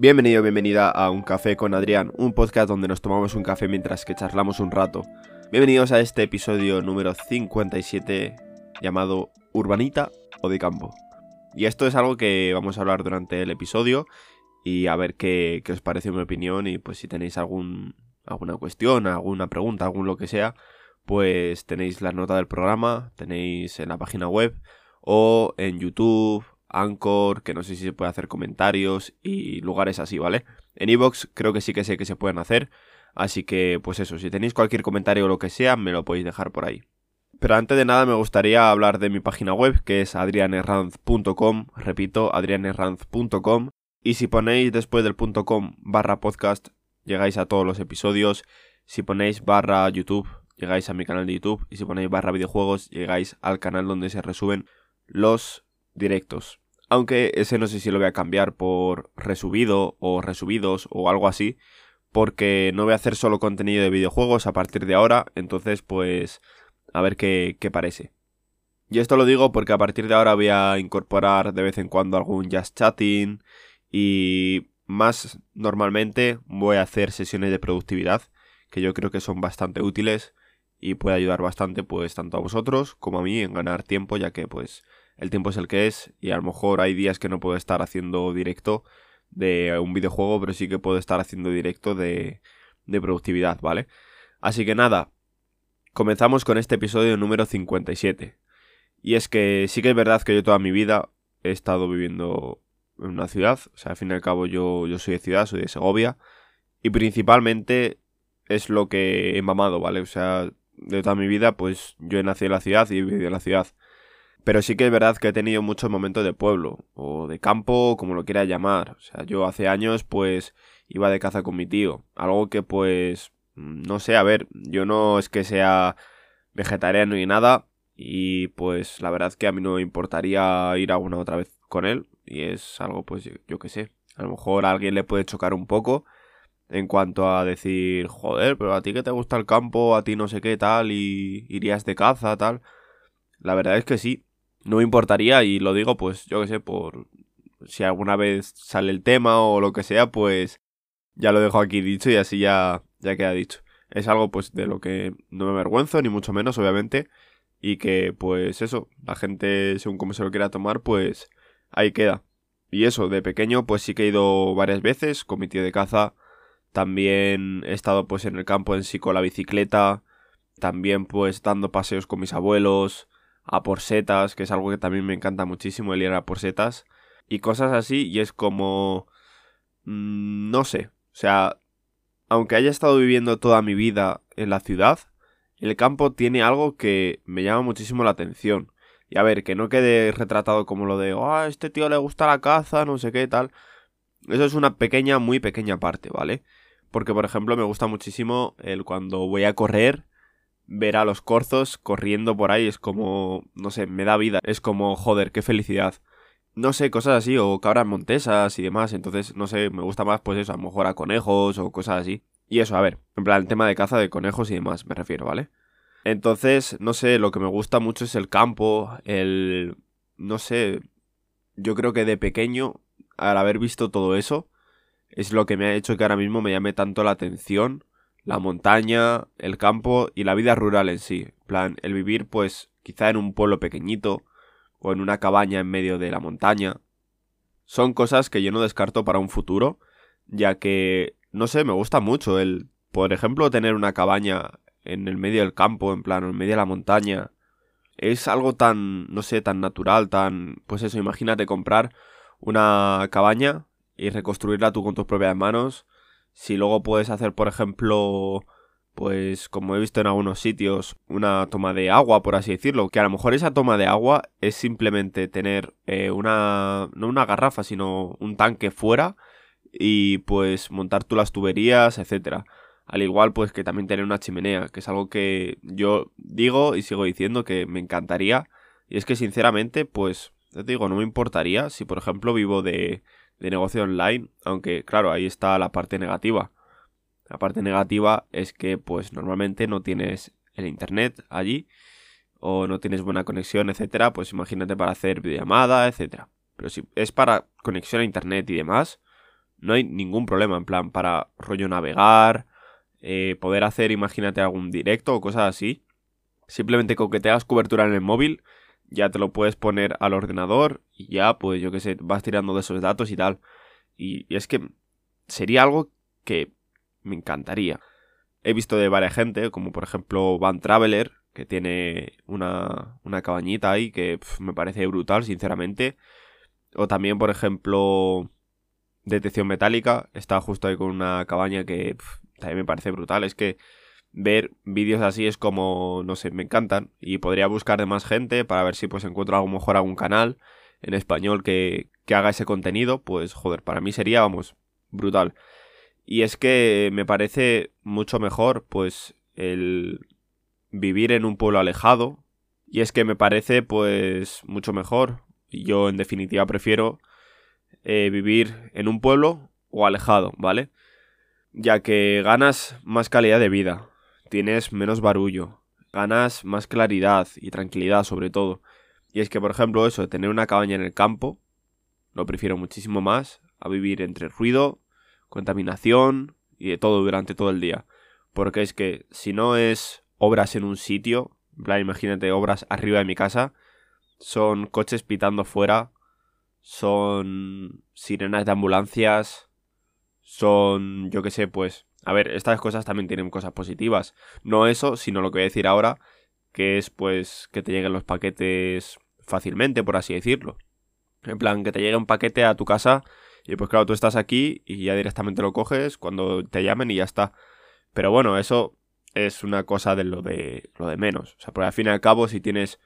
Bienvenido, bienvenida a Un Café con Adrián, un podcast donde nos tomamos un café mientras que charlamos un rato. Bienvenidos a este episodio número 57 llamado Urbanita o de campo. Y esto es algo que vamos a hablar durante el episodio y a ver qué, os parece mi opinión y pues si tenéis algún, alguna cuestión, alguna pregunta, algún lo que sea, pues tenéis la nota del programa, tenéis en la página web o en YouTube, Anchor, que no sé si se puede hacer comentarios y lugares así, ¿vale? En Evox creo que sí que sé que se pueden hacer, así que pues eso, si tenéis cualquier comentario o lo que sea, me lo podéis dejar por ahí. Pero antes de nada me gustaría hablar de mi página web, que es adrianerranz.com, repito, adrianerranz.com, y si ponéis después del .com barra podcast, llegáis a todos los episodios, si ponéis barra YouTube, llegáis a mi canal de YouTube, y si ponéis barra videojuegos, llegáis al canal donde se resuben los directos. Aunque ese no sé si lo voy a cambiar por resubido o resubidos o algo así. Porque no voy a hacer solo contenido de videojuegos a partir de ahora. Entonces pues a ver qué, qué parece. Y esto lo digo porque a partir de ahora voy a incorporar de vez en cuando algún just chatting. Y más normalmente voy a hacer sesiones de productividad. Que yo creo que son bastante útiles. Y puede ayudar bastante pues tanto a vosotros como a mí en ganar tiempo. Ya que pues el tiempo es el que es y a lo mejor hay días que no puedo estar haciendo directo de un videojuego, pero sí que puedo estar haciendo directo de, de productividad, ¿vale? Así que nada, comenzamos con este episodio número 57. Y es que sí que es verdad que yo toda mi vida he estado viviendo en una ciudad, o sea, al fin y al cabo yo, yo soy de ciudad, soy de Segovia, y principalmente es lo que he mamado, ¿vale? O sea, de toda mi vida, pues yo he nacido en la ciudad y he vivido en la ciudad. Pero sí que es verdad que he tenido muchos momentos de pueblo, o de campo, como lo quiera llamar. O sea, yo hace años, pues, iba de caza con mi tío. Algo que, pues, no sé, a ver, yo no es que sea vegetariano ni nada. Y pues, la verdad que a mí no me importaría ir alguna otra vez con él. Y es algo, pues, yo, yo qué sé. A lo mejor a alguien le puede chocar un poco en cuanto a decir, joder, pero a ti que te gusta el campo, a ti no sé qué tal, y irías de caza, tal. La verdad es que sí, no me importaría y lo digo pues yo que sé, por si alguna vez sale el tema o lo que sea, pues ya lo dejo aquí dicho y así ya, ya queda dicho. Es algo pues de lo que no me avergüenzo, ni mucho menos, obviamente. Y que pues eso, la gente según como se lo quiera tomar, pues ahí queda. Y eso, de pequeño pues sí que he ido varias veces con mi tío de caza. También he estado pues en el campo en sí con la bicicleta. También pues dando paseos con mis abuelos a por setas, que es algo que también me encanta muchísimo, el ir a por setas, y cosas así, y es como... Mm, no sé, o sea, aunque haya estado viviendo toda mi vida en la ciudad, el campo tiene algo que me llama muchísimo la atención. Y a ver, que no quede retratado como lo de, ah, este tío le gusta la caza, no sé qué tal. Eso es una pequeña, muy pequeña parte, ¿vale? Porque, por ejemplo, me gusta muchísimo el cuando voy a correr ver a los corzos corriendo por ahí es como, no sé, me da vida, es como, joder, qué felicidad. No sé, cosas así, o cabras montesas y demás, entonces, no sé, me gusta más, pues eso, a lo mejor a conejos o cosas así. Y eso, a ver, en plan, el tema de caza de conejos y demás, me refiero, ¿vale? Entonces, no sé, lo que me gusta mucho es el campo, el... no sé, yo creo que de pequeño, al haber visto todo eso, es lo que me ha hecho que ahora mismo me llame tanto la atención la montaña, el campo y la vida rural en sí. Plan, el vivir pues quizá en un pueblo pequeñito o en una cabaña en medio de la montaña. Son cosas que yo no descarto para un futuro, ya que, no sé, me gusta mucho el, por ejemplo, tener una cabaña en el medio del campo, en plan, en medio de la montaña. Es algo tan, no sé, tan natural, tan, pues eso, imagínate comprar una cabaña y reconstruirla tú con tus propias manos si luego puedes hacer, por ejemplo, pues como he visto en algunos sitios, una toma de agua, por así decirlo, que a lo mejor esa toma de agua es simplemente tener eh, una, no una garrafa, sino un tanque fuera y pues montar tú las tuberías, etcétera. Al igual pues que también tener una chimenea, que es algo que yo digo y sigo diciendo que me encantaría. Y es que sinceramente pues, te digo, no me importaría si por ejemplo vivo de, de negocio online, aunque claro, ahí está la parte negativa. La parte negativa es que pues normalmente no tienes el internet allí o no tienes buena conexión, etcétera, pues imagínate para hacer videollamada, etcétera. Pero si es para conexión a internet y demás, no hay ningún problema, en plan, para rollo navegar, eh, poder hacer, imagínate, algún directo o cosas así. Simplemente con que te hagas cobertura en el móvil, ya te lo puedes poner al ordenador y ya, pues yo qué sé, vas tirando de esos datos y tal. Y, es que sería algo que me encantaría. He visto de varias gente, como por ejemplo Van Traveler, que tiene una, una cabañita ahí que me parece brutal, sinceramente. O también, por ejemplo, Detección Metálica, está justo ahí con una cabaña que también me parece brutal. Es que ver vídeos así es como, no sé, me encantan. Y podría buscar de más gente para ver si pues encuentro a lo mejor algún canal en español que, que haga ese contenido. Pues joder, para mí sería, vamos, brutal. Y es que me parece mucho mejor, pues, el vivir en un pueblo alejado. Y es que me parece, pues, mucho mejor. Yo, en definitiva, prefiero eh, vivir en un pueblo o alejado, ¿vale? Ya que ganas más calidad de vida, tienes menos barullo, ganas más claridad y tranquilidad sobre todo. Y es que, por ejemplo, eso de tener una cabaña en el campo, lo prefiero muchísimo más a vivir entre ruido, contaminación y de todo durante todo el día. Porque es que si no es obras en un sitio, plan, imagínate obras arriba de mi casa, son coches pitando fuera, son sirenas de ambulancias, son, yo qué sé, pues, a ver, estas cosas también tienen cosas positivas. No eso, sino lo que voy a decir ahora, que es pues que te lleguen los paquetes fácilmente, por así decirlo. En plan, que te llegue un paquete a tu casa y pues claro, tú estás aquí y ya directamente lo coges cuando te llamen y ya está. Pero bueno, eso es una cosa de lo de lo de menos. O sea, por al fin y al cabo, si tienes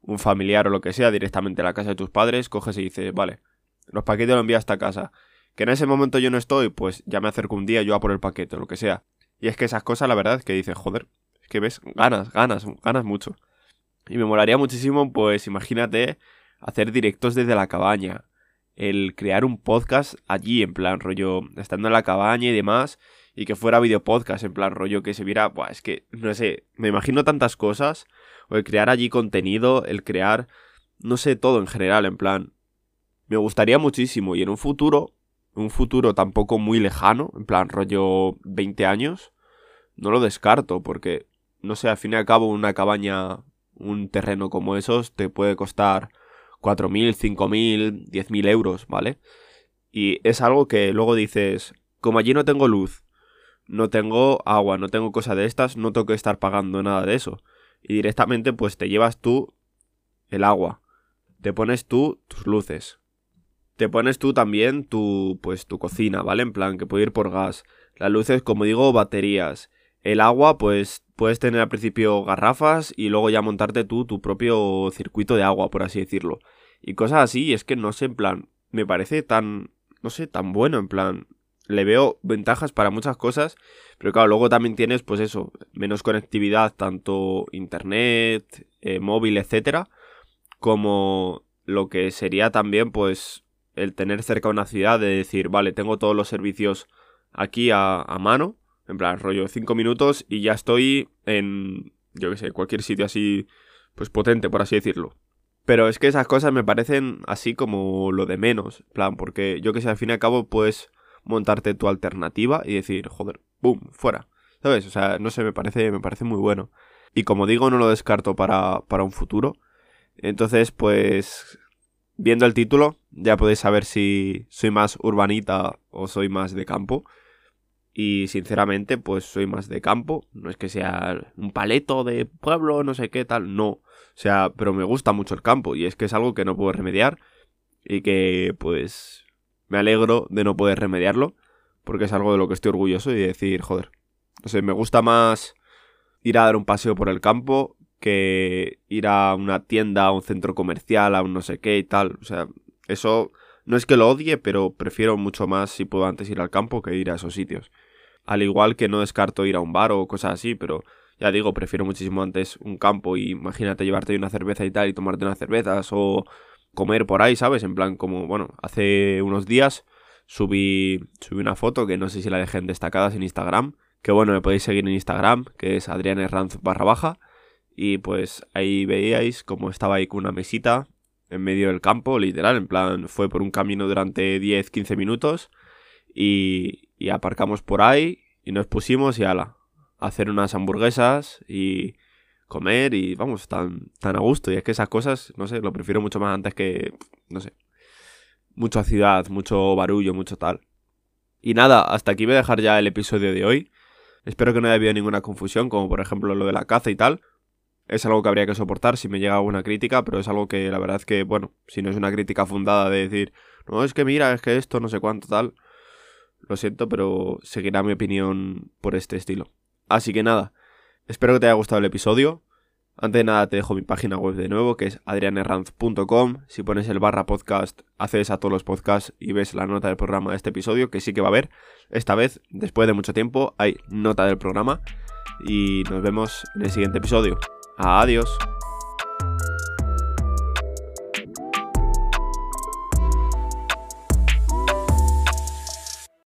un familiar o lo que sea directamente a la casa de tus padres, coges y dices, vale, los paquetes los envías a esta casa. Que en ese momento yo no estoy, pues ya me acerco un día yo a por el paquete o lo que sea. Y es que esas cosas, la verdad, es que dices, joder, es que ves, ganas, ganas, ganas mucho. Y me molaría muchísimo, pues imagínate hacer directos desde la cabaña, el crear un podcast allí, en plan rollo, estando en la cabaña y demás, y que fuera video podcast, en plan rollo que se viera, buah, es que, no sé, me imagino tantas cosas, o el crear allí contenido, el crear, no sé, todo en general, en plan, me gustaría muchísimo, y en un futuro, un futuro tampoco muy lejano, en plan rollo 20 años, no lo descarto, porque, no sé, al fin y al cabo una cabaña, un terreno como esos, te puede costar 4.000, 5.000, 10.000 euros, ¿vale? Y es algo que luego dices, como allí no tengo luz, no tengo agua, no tengo cosas de estas, no tengo que estar pagando nada de eso. Y directamente pues te llevas tú el agua, te pones tú tus luces, te pones tú también tu pues tu cocina, ¿vale? En plan que puede ir por gas. Las luces, como digo, baterías. El agua, pues puedes tener al principio garrafas y luego ya montarte tú tu propio circuito de agua, por así decirlo. Y cosas así, es que no sé, en plan, me parece tan, no sé, tan bueno, en plan, le veo ventajas para muchas cosas, pero claro, luego también tienes, pues eso, menos conectividad, tanto internet, eh, móvil, etcétera, como lo que sería también, pues, el tener cerca una ciudad, de decir, vale, tengo todos los servicios aquí a, mano, en plan, rollo 5 minutos y ya estoy en, yo qué sé, cualquier sitio así, pues potente, por así decirlo. Pero es que esas cosas me parecen así como lo de menos, en plan, porque yo que sé, al fin y al cabo puedes montarte tu alternativa y decir, joder, boom, fuera. ¿Sabes? O sea, no sé, me parece, me parece muy bueno. Y como digo, no lo descarto para, para un futuro. Entonces, pues, viendo el título, ya podéis saber si soy más urbanita o soy más de campo. Y sinceramente, pues soy más de campo. No es que sea un paleto de pueblo, no sé qué tal, no. O sea, pero me gusta mucho el campo y es que es algo que no puedo remediar y que pues me alegro de no poder remediarlo porque es algo de lo que estoy orgulloso y decir, joder, no sé, me gusta más ir a dar un paseo por el campo que ir a una tienda, a un centro comercial, a un no sé qué y tal. O sea, eso no es que lo odie, pero prefiero mucho más si puedo antes ir al campo que ir a esos sitios. Al igual que no descarto ir a un bar o cosas así, pero ya digo, prefiero muchísimo antes un campo y imagínate llevarte una cerveza y tal y tomarte unas cervezas o comer por ahí, ¿sabes? En plan como, bueno, hace unos días subí, subí una foto que no sé si la dejé en destacadas en Instagram, que bueno, me podéis seguir en Instagram, que es Adrián Herranz barra baja, y pues ahí veíais como estaba ahí con una mesita en medio del campo, literal, en plan fue por un camino durante 10-15 minutos y, y aparcamos por ahí y nos pusimos y ala, hacer unas hamburguesas y comer y vamos, tan, tan a gusto. Y es que esas cosas, no sé, lo prefiero mucho más antes que, no sé, mucha ciudad, mucho barullo, mucho tal. Y nada, hasta aquí voy a dejar ya el episodio de hoy. Espero que no haya habido ninguna confusión, como por ejemplo lo de la caza y tal. Es algo que habría que soportar si me llega alguna crítica, pero es algo que la verdad es que, bueno, si no es una crítica fundada de decir, no, es que mira, es que esto, no sé cuánto tal, lo siento, pero seguirá mi opinión por este estilo. Así que nada, espero que te haya gustado el episodio. Antes de nada te dejo mi página web de nuevo, que es adrianerranz.com. Si pones el barra podcast, haces a todos los podcasts y ves la nota del programa de este episodio, que sí que va a haber. Esta vez, después de mucho tiempo, hay nota del programa. Y nos vemos en el siguiente episodio. Adiós.